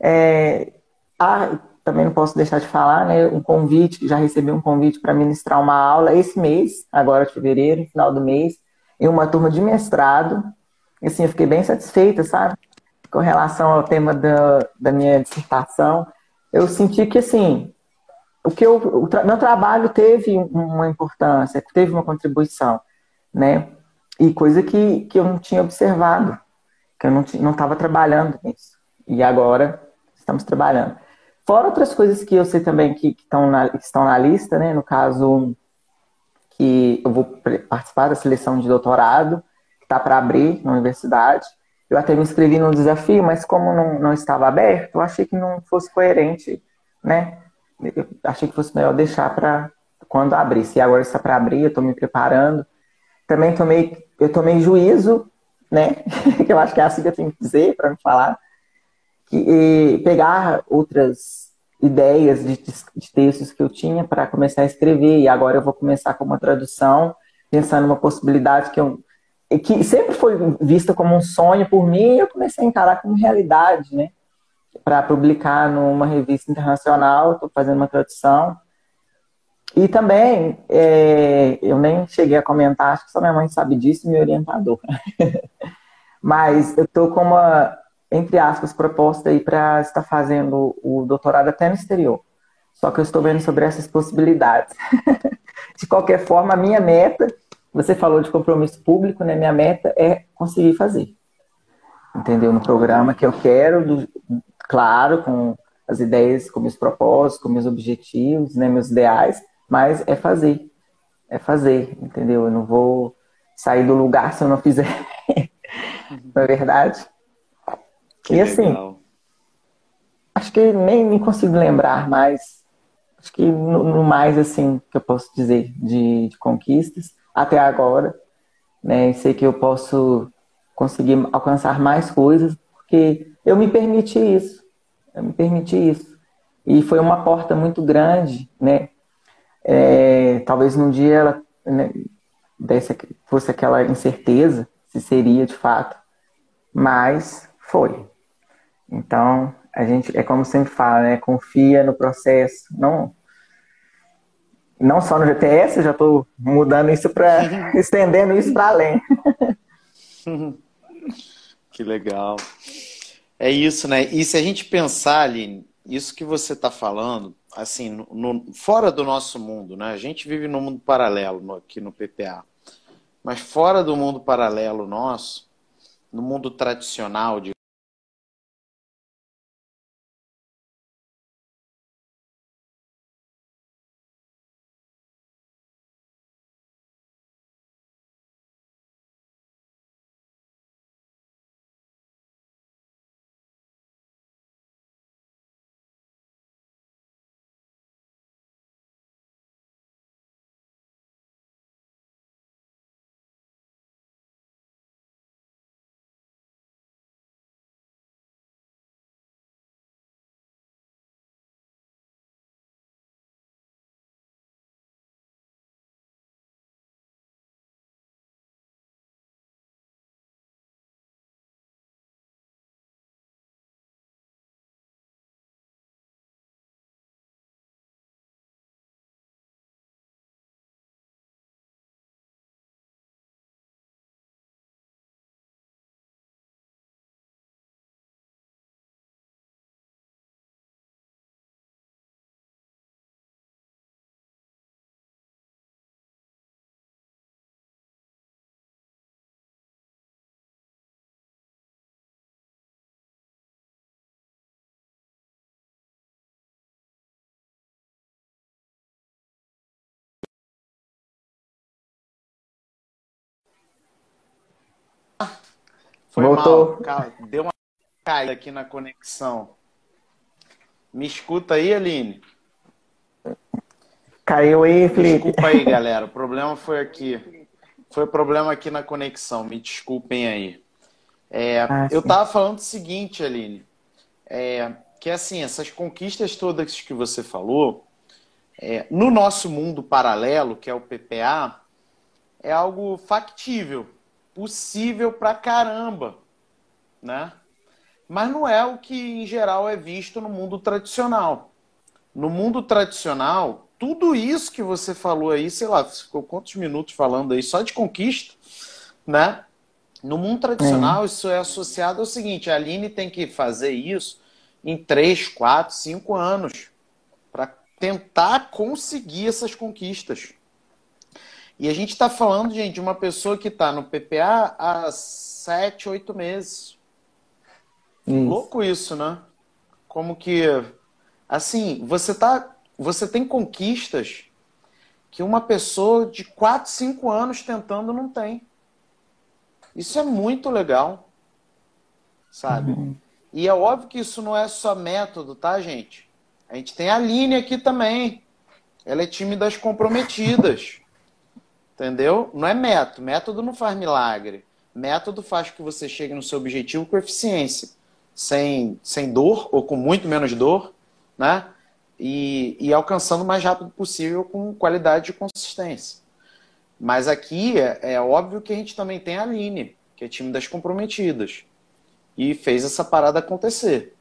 É, ah, também não posso deixar de falar, né? Um convite, já recebi um convite para ministrar uma aula esse mês, agora de fevereiro, final do mês, em uma turma de mestrado. E, assim, eu fiquei bem satisfeita, sabe? Com relação ao tema da, da minha dissertação. Eu senti que, assim, o que eu, o tra meu trabalho teve uma importância, teve uma contribuição, né? E coisa que, que eu não tinha observado que eu não estava trabalhando nisso. E agora estamos trabalhando. Fora outras coisas que eu sei também que, que, na, que estão na lista, né? No caso, que eu vou participar da seleção de doutorado, que está para abrir na universidade. Eu até me inscrevi no desafio, mas como não, não estava aberto, eu achei que não fosse coerente, né? Eu achei que fosse melhor deixar para quando abrir. Se agora está para abrir, eu estou me preparando. Também tomei, eu tomei juízo né? que eu acho que é assim que eu tenho que dizer para me falar. Que, pegar outras ideias de, de textos que eu tinha para começar a escrever. E agora eu vou começar com uma tradução, pensando numa possibilidade que eu que sempre foi vista como um sonho por mim, e eu comecei a encarar como realidade, né? Para publicar numa revista internacional, estou fazendo uma tradução. E também, é, eu nem cheguei a comentar, acho que só minha mãe sabe disso, meu orientador. Mas eu estou com uma, entre aspas, proposta aí para estar fazendo o doutorado até no exterior. Só que eu estou vendo sobre essas possibilidades. de qualquer forma, a minha meta, você falou de compromisso público, né? Minha meta é conseguir fazer. Entendeu? No programa que eu quero, do, claro, com as ideias, com meus propósitos, com meus objetivos, né, meus ideais, mas é fazer. É fazer, entendeu? Eu não vou sair do lugar se eu não fizer. não é verdade? Que e assim, legal. acho que nem me consigo lembrar mais. Acho que no, no, mais, assim, que eu posso dizer de, de conquistas até agora. Né? Sei que eu posso conseguir alcançar mais coisas, porque eu me permiti isso. Eu me permiti isso. E foi uma porta muito grande, né? É, talvez num dia ela né, desse, fosse aquela incerteza se seria de fato, mas foi. Então, a gente, é como sempre fala, né? Confia no processo, não não só no GPS, eu já estou mudando isso para estendendo isso para além. que legal. É isso, né? E se a gente pensar, Aline, isso que você está falando, assim, no, fora do nosso mundo, né? A gente vive num mundo paralelo no, aqui no PPA. Mas fora do mundo paralelo nosso, no mundo tradicional de Foi Voltou. mal. Deu uma caída aqui na conexão. Me escuta aí, Aline? Caiu aí, Felipe. Desculpa aí, galera. O problema foi aqui. Foi problema aqui na conexão. Me desculpem aí. É, ah, eu tava falando o seguinte, Aline. É, que assim, essas conquistas todas que você falou, é, no nosso mundo paralelo, que é o PPA, é algo factível possível pra caramba, né? Mas não é o que em geral é visto no mundo tradicional. No mundo tradicional, tudo isso que você falou aí, sei lá, ficou quantos minutos falando aí só de conquista, né? No mundo tradicional, é. isso é associado ao seguinte: a Aline tem que fazer isso em 3, 4, 5 anos para tentar conseguir essas conquistas. E a gente está falando, gente, de uma pessoa que está no PPA há sete, oito meses. Isso. Louco isso, né? Como que, assim, você tá, você tem conquistas que uma pessoa de quatro, cinco anos tentando não tem. Isso é muito legal, sabe? Uhum. E é óbvio que isso não é só método, tá, gente? A gente tem a Aline aqui também. Ela é time das comprometidas. Entendeu? Não é método. Método não faz milagre. Método faz que você chegue no seu objetivo com eficiência, sem, sem dor ou com muito menos dor, né? E, e alcançando o mais rápido possível com qualidade e consistência. Mas aqui é, é óbvio que a gente também tem a Aline, que é time das comprometidas. E fez essa parada acontecer,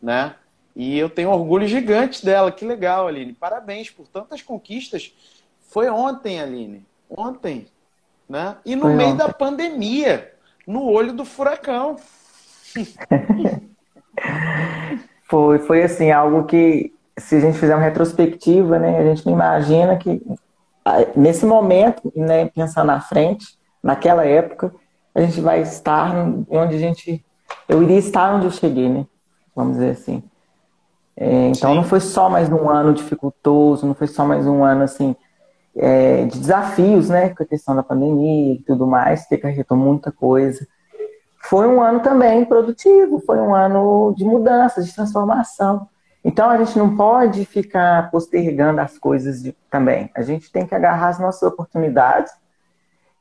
né? E eu tenho orgulho gigante dela. Que legal, Aline. Parabéns por tantas conquistas. Foi ontem, Aline ontem, né? E no Foi meio ontem. da pandemia, no olho do furacão. foi, foi assim, algo que, se a gente fizer uma retrospectiva, né, a gente não imagina que nesse momento, né, pensando na frente, naquela época, a gente vai estar onde a gente. Eu iria estar onde eu cheguei, né? Vamos dizer assim. É, então Sim. não foi só mais um ano dificultoso, não foi só mais um ano assim é, de desafios, né, com a questão da pandemia e tudo mais, que acarretou muita coisa. Foi um ano também produtivo, foi um ano de mudança, de transformação. Então a gente não pode ficar postergando as coisas de, também. A gente tem que agarrar as nossas oportunidades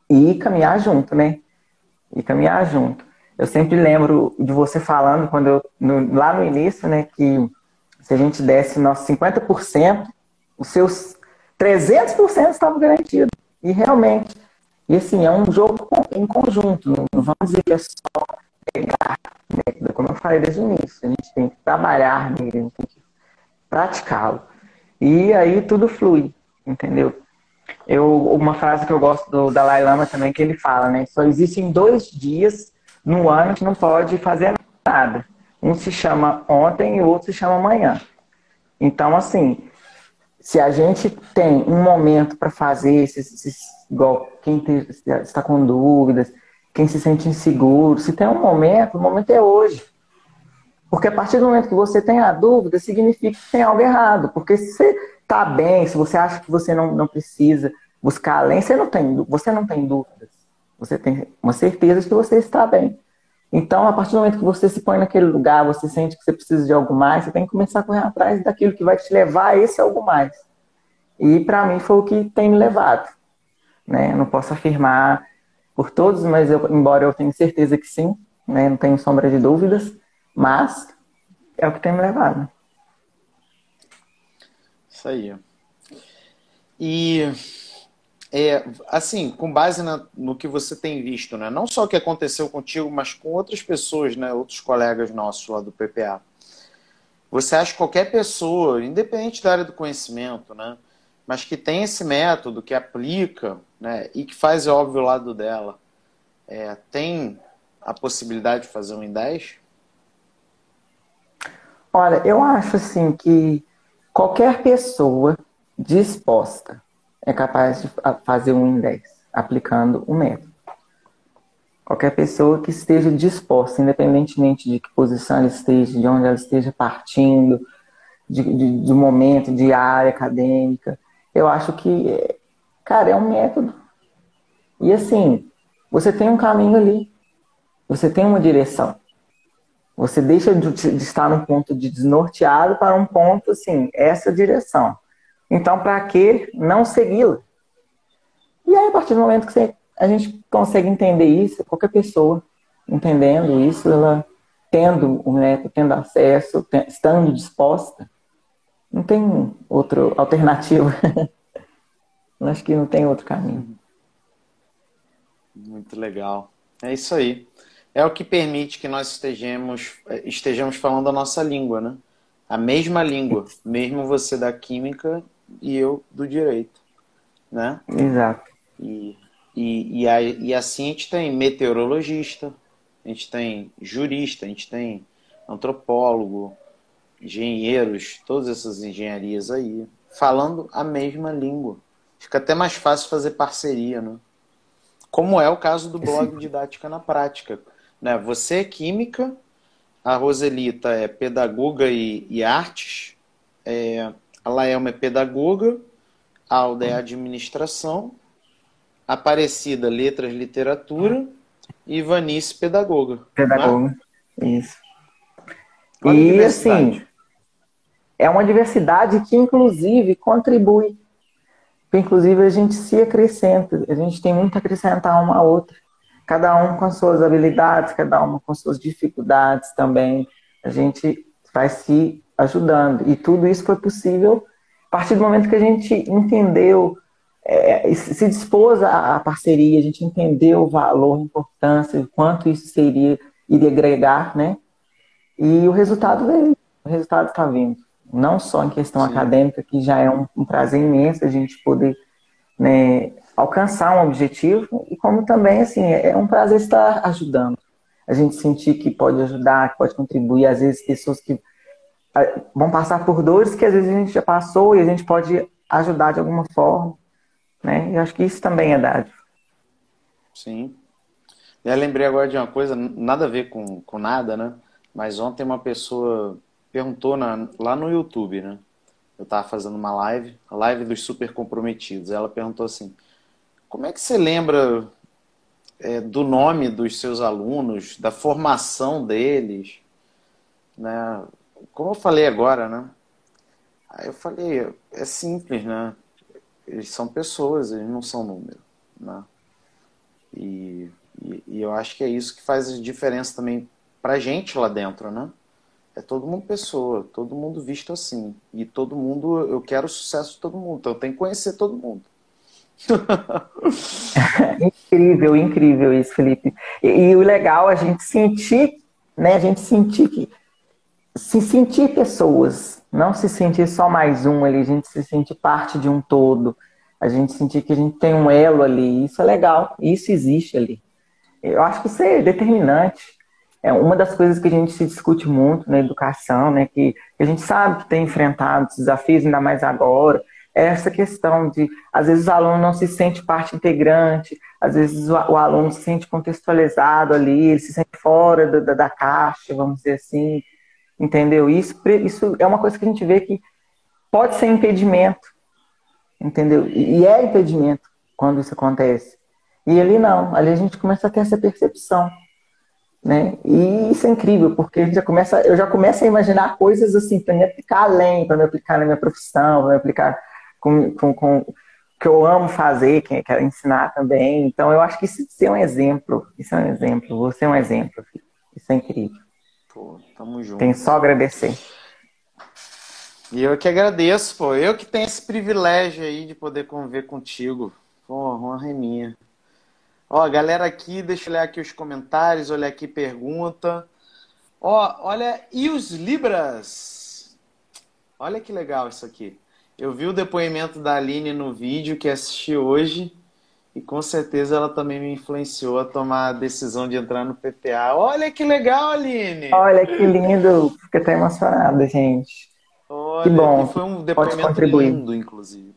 e caminhar junto, né? E caminhar junto. Eu sempre lembro de você falando quando eu, no, lá no início, né, que se a gente desse nossos 50%, os seus 300% estavam garantidos. E realmente, e assim, é um jogo em conjunto, não vamos dizer que é só pegar, né? como eu falei desde o início, a gente tem que trabalhar nele, tem que praticá-lo. E aí tudo flui, entendeu? Eu, uma frase que eu gosto do Dalai Lama também, que ele fala, né? Só existem dois dias no ano que não pode fazer nada. Um se chama ontem e o outro se chama amanhã. Então, assim, se a gente tem um momento para fazer esses, esses, igual quem está com dúvidas, quem se sente inseguro, se tem um momento, o momento é hoje. Porque a partir do momento que você tem a dúvida, significa que tem algo errado. Porque se você está bem, se você acha que você não, não precisa buscar além, você não, tem, você não tem dúvidas. Você tem uma certeza de que você está bem. Então, a partir do momento que você se põe naquele lugar, você sente que você precisa de algo mais, você tem que começar a correr atrás daquilo que vai te levar a esse algo mais. E para mim foi o que tem me levado. Né? não posso afirmar por todos, mas eu, embora eu tenha certeza que sim, né? não tenho sombra de dúvidas, mas é o que tem me levado. Isso aí. E é, assim, com base na, no que você tem visto, né? Não só o que aconteceu contigo, mas com outras pessoas, né? Outros colegas nossos lá do PPA. Você acha que qualquer pessoa, independente da área do conhecimento, né? Mas que tem esse método, que aplica, né? E que faz, é óbvio, o lado dela, é, tem a possibilidade de fazer um em 10? Olha, eu acho assim que qualquer pessoa disposta é capaz de fazer um em 10, aplicando o método. Qualquer pessoa que esteja disposta, independentemente de que posição ela esteja, de onde ela esteja partindo, de, de, de momento, de área acadêmica, eu acho que, cara, é um método. E assim, você tem um caminho ali, você tem uma direção. Você deixa de, de estar num ponto de desnorteado para um ponto, assim, essa direção. Então, para que não segui-la? E aí, a partir do momento que você, a gente consegue entender isso, qualquer pessoa entendendo isso, ela tendo o método, tendo acesso, estando disposta, não tem outra alternativa. Acho que não tem outro caminho. Muito legal. É isso aí. É o que permite que nós estejamos, estejamos falando a nossa língua, né? A mesma língua, mesmo você da química e eu do direito, né? Exato. E, e, e, a, e assim a gente tem meteorologista, a gente tem jurista, a gente tem antropólogo, engenheiros, todas essas engenharias aí, falando a mesma língua. Fica até mais fácil fazer parceria, né? Como é o caso do blog Didática na Prática. Né? Você é química, a Roselita é pedagoga e, e artes, é, a Laelma é pedagoga, a Alda é administração, Aparecida, letras, literatura e Vanice, pedagoga. Pedagoga, né? isso. Olha e assim, é uma diversidade que inclusive contribui. Inclusive a gente se acrescenta, a gente tem muito a acrescentar uma a outra. Cada um com suas habilidades, cada uma com suas dificuldades também. A gente vai se ajudando. E tudo isso foi possível a partir do momento que a gente entendeu, é, se dispôs à parceria, a gente entendeu o valor, a importância, o quanto isso seria, iria agregar, né? E o resultado veio, o resultado está vindo. Não só em questão Sim. acadêmica, que já é um, um prazer imenso a gente poder né, alcançar um objetivo, e como também, assim, é um prazer estar ajudando. A gente sentir que pode ajudar, que pode contribuir, às vezes pessoas que vão passar por dores que às vezes a gente já passou e a gente pode ajudar de alguma forma, né? E acho que isso também é dádiva. Sim. Eu lembrei agora de uma coisa, nada a ver com, com nada, né? Mas ontem uma pessoa perguntou na, lá no YouTube, né? Eu estava fazendo uma live, a live dos super comprometidos. Ela perguntou assim: como é que você lembra é, do nome dos seus alunos, da formação deles, né? Como eu falei agora, né? Aí eu falei, é simples, né? Eles são pessoas, eles não são número, né? E, e, e eu acho que é isso que faz diferença também pra gente lá dentro, né? É todo mundo pessoa, todo mundo visto assim. E todo mundo, eu quero o sucesso de todo mundo, então eu tenho que conhecer todo mundo. incrível, incrível isso, Felipe. E, e, o legal é a gente sentir, né? A gente sentir que se sentir pessoas, não se sentir só mais um ali, a gente se sentir parte de um todo, a gente sentir que a gente tem um elo ali, isso é legal, isso existe ali. Eu acho que isso é determinante. é uma das coisas que a gente se discute muito na educação, né, que, a gente sabe que tem enfrentado desafios, ainda mais agora, é essa questão de, às vezes, o aluno não se sente parte integrante, às vezes o, o aluno se sente contextualizado ali, ele se sente fora da, da caixa, vamos dizer assim, entendeu? Isso, isso é uma coisa que a gente vê que pode ser impedimento, entendeu? E é impedimento quando isso acontece. E ali não, ali a gente começa a ter essa percepção, né? E isso é incrível, porque a gente já começa, eu já começo a imaginar coisas assim para me aplicar além, para me aplicar na minha profissão, para me aplicar com, com, com que eu amo fazer, que quero ensinar também. Então eu acho que isso é um exemplo, isso é um exemplo, você é um exemplo, filho. isso é incrível. Pô, tamo junto. Tem só agradecer. E eu que agradeço, pô. Eu que tenho esse privilégio aí de poder conviver contigo. Pô, uma reminha. Ó, galera aqui, deixa eu olhar aqui os comentários, olhar aqui pergunta. Ó, olha, e os Libras? Olha que legal isso aqui. Eu vi o depoimento da Aline no vídeo que assisti hoje e com certeza ela também me influenciou a tomar a decisão de entrar no PPA. Olha que legal, Aline! Olha que lindo! Fiquei até emocionada, gente. Olha, que bom. foi um depoimento lindo, inclusive.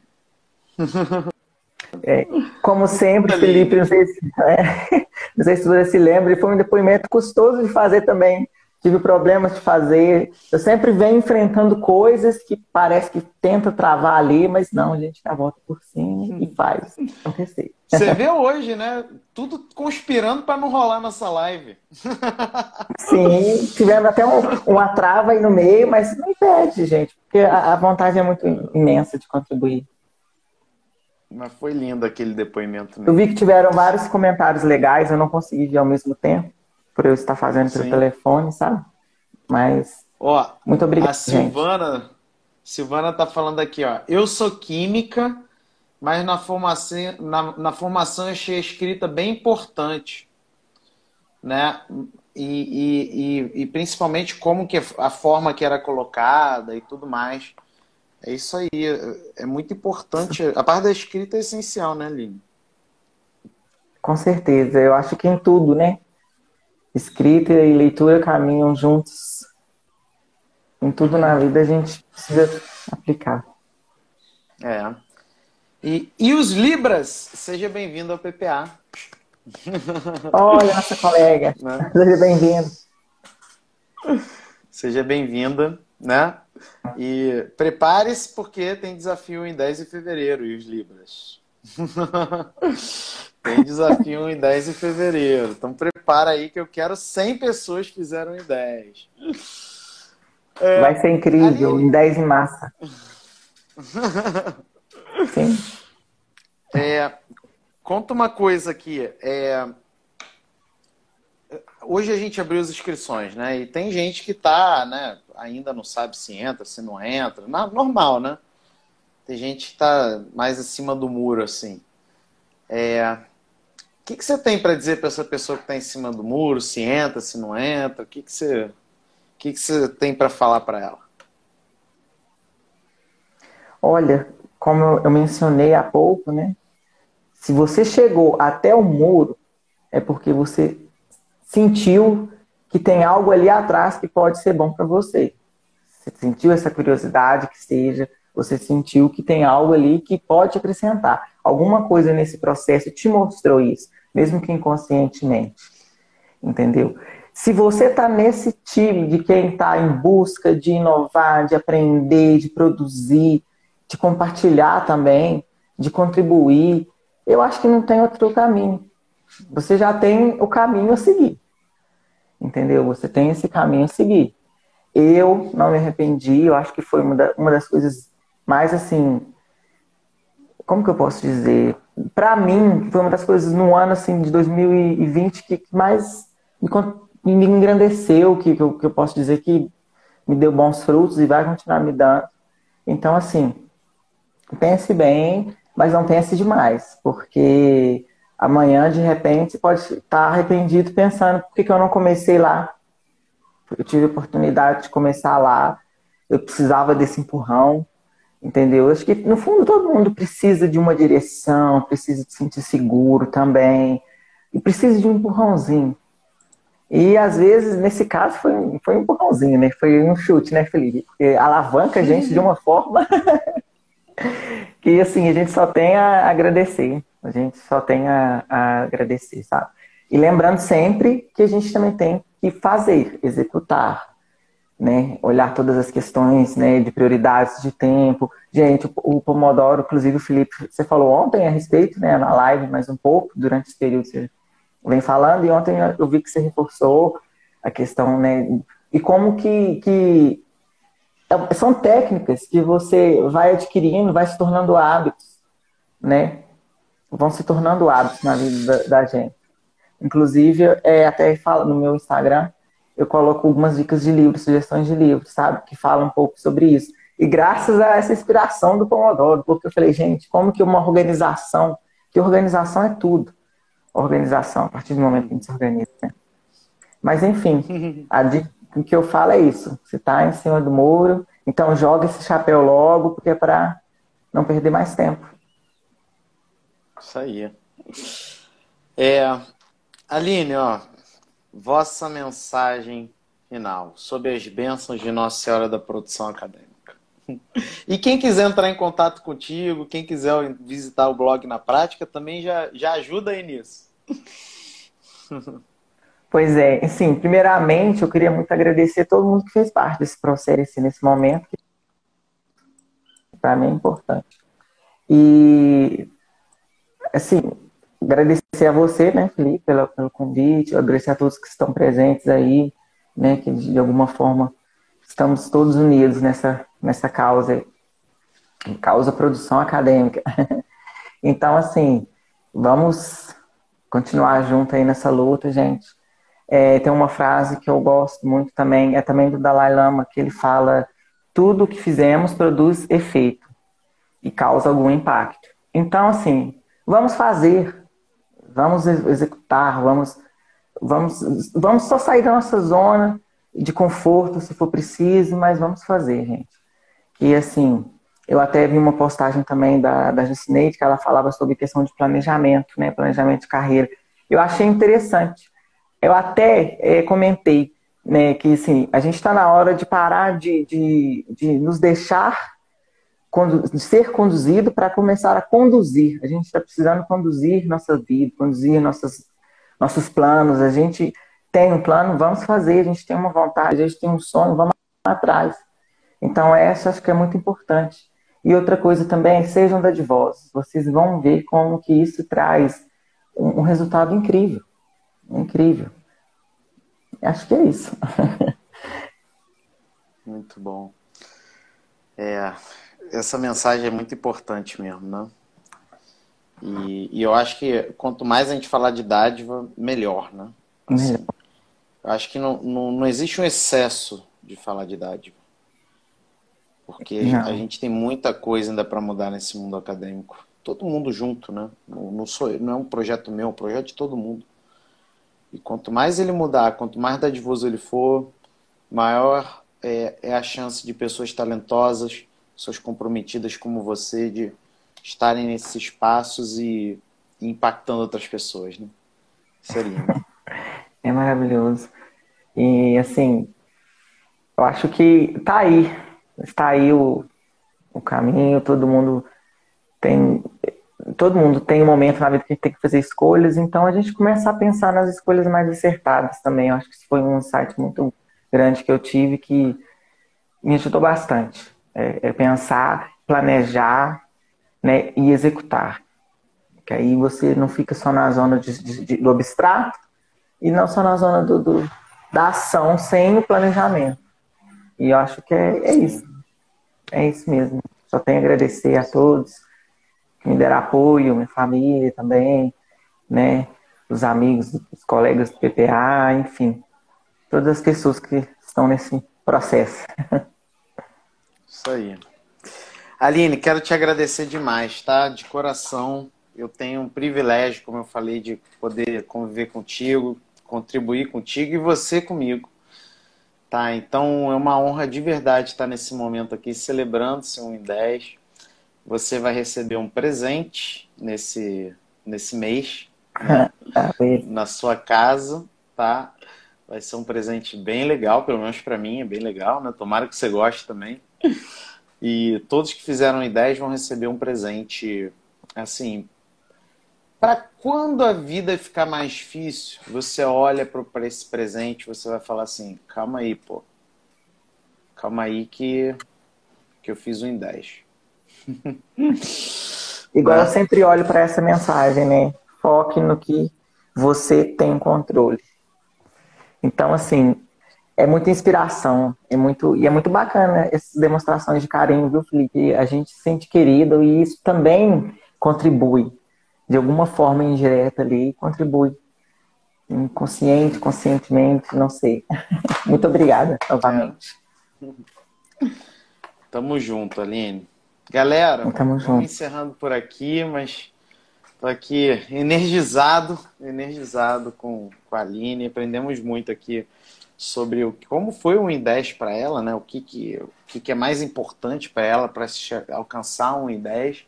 É, como sempre, Felipe, não sei, se, é, não sei se você se lembra, foi um depoimento custoso de fazer também. Tive problemas de fazer. Eu sempre venho enfrentando coisas que parece que tenta travar ali, mas não, a gente dá a volta por cima e faz acontecer. Você vê hoje, né? Tudo conspirando para não rolar nossa live. Sim, tivemos até um, uma trava aí no meio, mas não impede, gente, porque a, a vontade é muito imensa de contribuir. Mas foi lindo aquele depoimento. Mesmo. Eu vi que tiveram vários comentários legais, eu não consegui ver ao mesmo tempo, por eu estar fazendo pelo telefone, sabe? Mas. Ó, muito obrigado. A Silvana, gente. Silvana tá falando aqui, ó. Eu sou química, mas na formação, na, na formação eu achei a escrita bem importante. Né? E, e, e, e principalmente como que a forma que era colocada e tudo mais. É isso aí. É, muito importante. A parte da escrita é essencial, né, Aline? Com certeza. Eu acho que em tudo, né? Escrita e leitura caminham juntos. Em tudo na vida a gente precisa aplicar. É. E, e os Libras, seja bem-vindo ao PPA. Olha, nossa colega. Né? Seja bem-vindo. Seja bem-vinda, né? E prepare-se porque tem desafio em 10 de fevereiro e os Libras. tem desafio em 10 de fevereiro. Então prepara aí que eu quero 100 pessoas que fizeram em 10. É, Vai ser incrível, aí... em 10 em massa. Sim. É, conta uma coisa aqui. É, hoje a gente abriu as inscrições, né? E tem gente que tá, né? Ainda não sabe se entra, se não entra. Normal, né? Tem gente que tá mais acima do muro, assim. É... Que, que você tem para dizer para essa pessoa que está em cima do muro? Se entra, se não entra? O que, que você, que, que você tem para falar para ela? Olha, como eu mencionei há pouco, né? Se você chegou até o muro, é porque você sentiu que tem algo ali atrás que pode ser bom para você. Você sentiu essa curiosidade que seja, você sentiu que tem algo ali que pode acrescentar. Alguma coisa nesse processo te mostrou isso, mesmo que inconscientemente. Entendeu? Se você está nesse time de quem está em busca de inovar, de aprender, de produzir, de compartilhar também, de contribuir, eu acho que não tem outro caminho. Você já tem o caminho a seguir. Entendeu? Você tem esse caminho a seguir. Eu não me arrependi, eu acho que foi uma, das coisas mais assim. Como que eu posso dizer? Para mim, foi uma das coisas no ano assim, de 2020 que mais me, me engrandeceu, que, que, eu, que eu posso dizer que me deu bons frutos e vai continuar me dando. Então, assim, pense bem, mas não pense demais, porque amanhã, de repente, pode estar arrependido pensando por que, que eu não comecei lá. Eu tive a oportunidade de começar lá, eu precisava desse empurrão, entendeu? Eu acho que, no fundo, todo mundo precisa de uma direção, precisa de se sentir seguro também, e precisa de um empurrãozinho, E às vezes, nesse caso, foi, um, foi um empurrãozinho, né? Foi um chute, né, Felipe? Porque alavanca a gente de uma forma que assim, a gente só tem a agradecer. A gente só tem a, a agradecer, sabe? E lembrando sempre que a gente também tem que fazer, executar, né? Olhar todas as questões, né? De prioridades de tempo. Gente, o, Pomodoro, inclusive o Felipe, você falou ontem a respeito, né? Na live, mais um pouco, durante esse período você vem falando, e ontem eu vi que você reforçou a questão, né? E como que, que é, são técnicas que você vai adquirindo, vai se tornando hábitos, né? Vão se tornando hábitos na vida da, da gente. Inclusive, é, até falo no meu Instagram, eu coloco algumas dicas de livros, sugestões de livros, sabe? Que falam um pouco sobre isso. E graças a essa inspiração do Pomodoro, porque eu falei, gente, como que uma organização, que organização é tudo. Organização, a partir do momento que a gente se organiza, né? Mas, enfim, a dica o que eu falo é isso. Você está em cima do muro, então joga esse chapéu logo, porque é para não perder mais tempo. Isso aí. É, Aline, ó, vossa mensagem final sobre as bênçãos de Nossa Senhora da Produção Acadêmica. E quem quiser entrar em contato contigo, quem quiser visitar o blog na prática, também já, já ajuda aí nisso. Pois é, sim, primeiramente eu queria muito agradecer a todo mundo que fez parte desse processo nesse momento, que para mim é importante. E, assim, agradecer a você, né, Felipe, pelo, convite, agradecer a todos que estão presentes aí, né, que de alguma forma estamos todos unidos nessa, nessa causa, causa produção acadêmica. então, assim, vamos continuar junto aí nessa luta, gente é, tem uma frase que eu gosto muito também, é também do Dalai Lama, que ele fala: tudo que fizemos produz efeito e causa algum impacto. Então, assim, vamos fazer, vamos executar, vamos, vamos, vamos só sair da nossa zona de conforto se for preciso, mas vamos fazer, gente. E assim, eu até vi uma postagem também da, da Jucineide que ela falava sobre questão de planejamento, né? Planejamento de carreira. Eu achei interessante, eu até é, comentei né, que assim, a gente está na hora de parar de, de, de nos deixar de ser conduzido para começar a conduzir. A gente está precisando conduzir nossa vida, conduzir nossas, nossos planos. A gente tem um plano, vamos fazer. A gente tem uma vontade, a gente tem um sonho, vamos atrás. Então, essa acho que é muito importante. E outra coisa também, sejam dadivosos. Vocês vão ver como que isso traz um, um resultado incrível. Incrível. Acho que é isso. muito bom. É, essa mensagem é muito importante mesmo, né? E, e, eu acho que quanto mais a gente falar de dádiva, melhor, né? Assim, eu acho que não, não, não existe um excesso de falar de dádiva. Porque não. a gente tem muita coisa ainda para mudar nesse mundo acadêmico. Todo mundo junto, né? Não, não, sou, não é um projeto meu, é um projeto de todo mundo. E quanto mais ele mudar, quanto mais dadivoso ele for, maior é, é a chance de pessoas talentosas, pessoas comprometidas como você, de estarem nesses espaços e, impactando outras pessoas, né? Seria. É maravilhoso. E assim, eu acho que tá aí. Está aí o, o caminho, todo mundo tem todo mundo tem um momento na vida que a gente tem que fazer escolhas, então a gente começa a pensar nas escolhas mais acertadas também. Eu acho que isso foi um insight muito grande que eu tive que me ajudou bastante. É, é pensar, planejar né, e executar. Que aí você não fica só na zona de, de, de, do abstrato e não só na zona do, do, da ação sem o planejamento. E eu acho que é, é isso. É isso mesmo. Só tenho a agradecer a todos me deram apoio, minha família também, né? Os amigos, os colegas do PPA, enfim, todas as pessoas que estão nesse processo. Isso aí. Aline, quero te agradecer demais, tá? De coração. Eu tenho um privilégio, como eu falei, de poder conviver contigo, contribuir contigo e você comigo. Tá? Então é uma honra de verdade estar nesse momento aqui celebrando seu 1 em 10 você vai receber um presente nesse, nesse mês né? na sua casa, tá? Vai ser um presente bem legal, pelo menos para mim é bem legal, né? Tomara que você goste também. E todos que fizeram ideias vão receber um presente, assim, para quando a vida ficar mais difícil, você olha para esse presente, você vai falar assim: calma aí, pô. Calma aí que, que eu fiz um em 10. Igual eu sempre olho para essa mensagem, né? Foque no que você tem controle. Então, assim, é muita inspiração, é muito e é muito bacana essas demonstrações de carinho, viu, Felipe? A gente se sente querido e isso também contribui de alguma forma indireta ali, contribui inconsciente, conscientemente, não sei. muito obrigada novamente. É. Tamo junto, Aline. Galera, Tamo junto. encerrando por aqui, mas tô aqui energizado, energizado com, com a Aline. Aprendemos muito aqui sobre o, como foi o I10 para ela, né? O que, que, o que, que é mais importante para ela para alcançar um I10.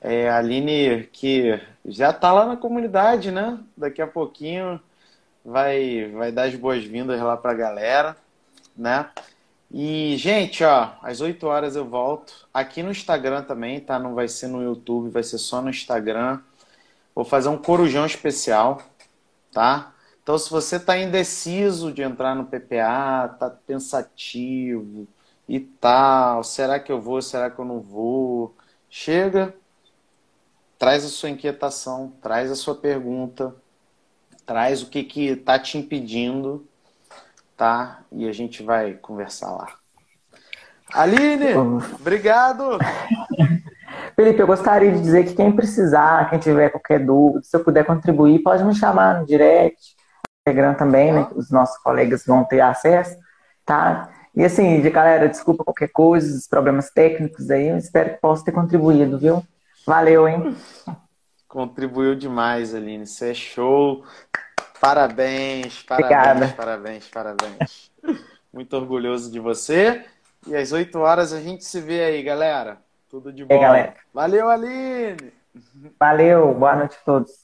É, a Aline, que já está lá na comunidade, né? Daqui a pouquinho vai, vai dar as boas-vindas lá para a galera, né? E, gente, ó, às 8 horas eu volto. Aqui no Instagram também, tá? Não vai ser no YouTube, vai ser só no Instagram. Vou fazer um corujão especial, tá? Então, se você está indeciso de entrar no PPA, está pensativo e tal, será que eu vou, será que eu não vou? Chega, traz a sua inquietação, traz a sua pergunta, traz o que que está te impedindo, tá? E a gente vai conversar lá. Aline, obrigado! Felipe, eu gostaria de dizer que quem precisar, quem tiver qualquer dúvida, se eu puder contribuir, pode me chamar no direct Instagram também, né? Os nossos colegas vão ter acesso, tá? E assim, de galera, desculpa qualquer coisa, os problemas técnicos aí, eu espero que possa ter contribuído, viu? Valeu, hein? Contribuiu demais, Aline. Você é show. Parabéns, parabéns, Obrigada. parabéns, parabéns. Muito orgulhoso de você. E às 8 horas a gente se vê aí, galera. Tudo de bom. galera. Valeu, Aline. Valeu, boa noite a todos.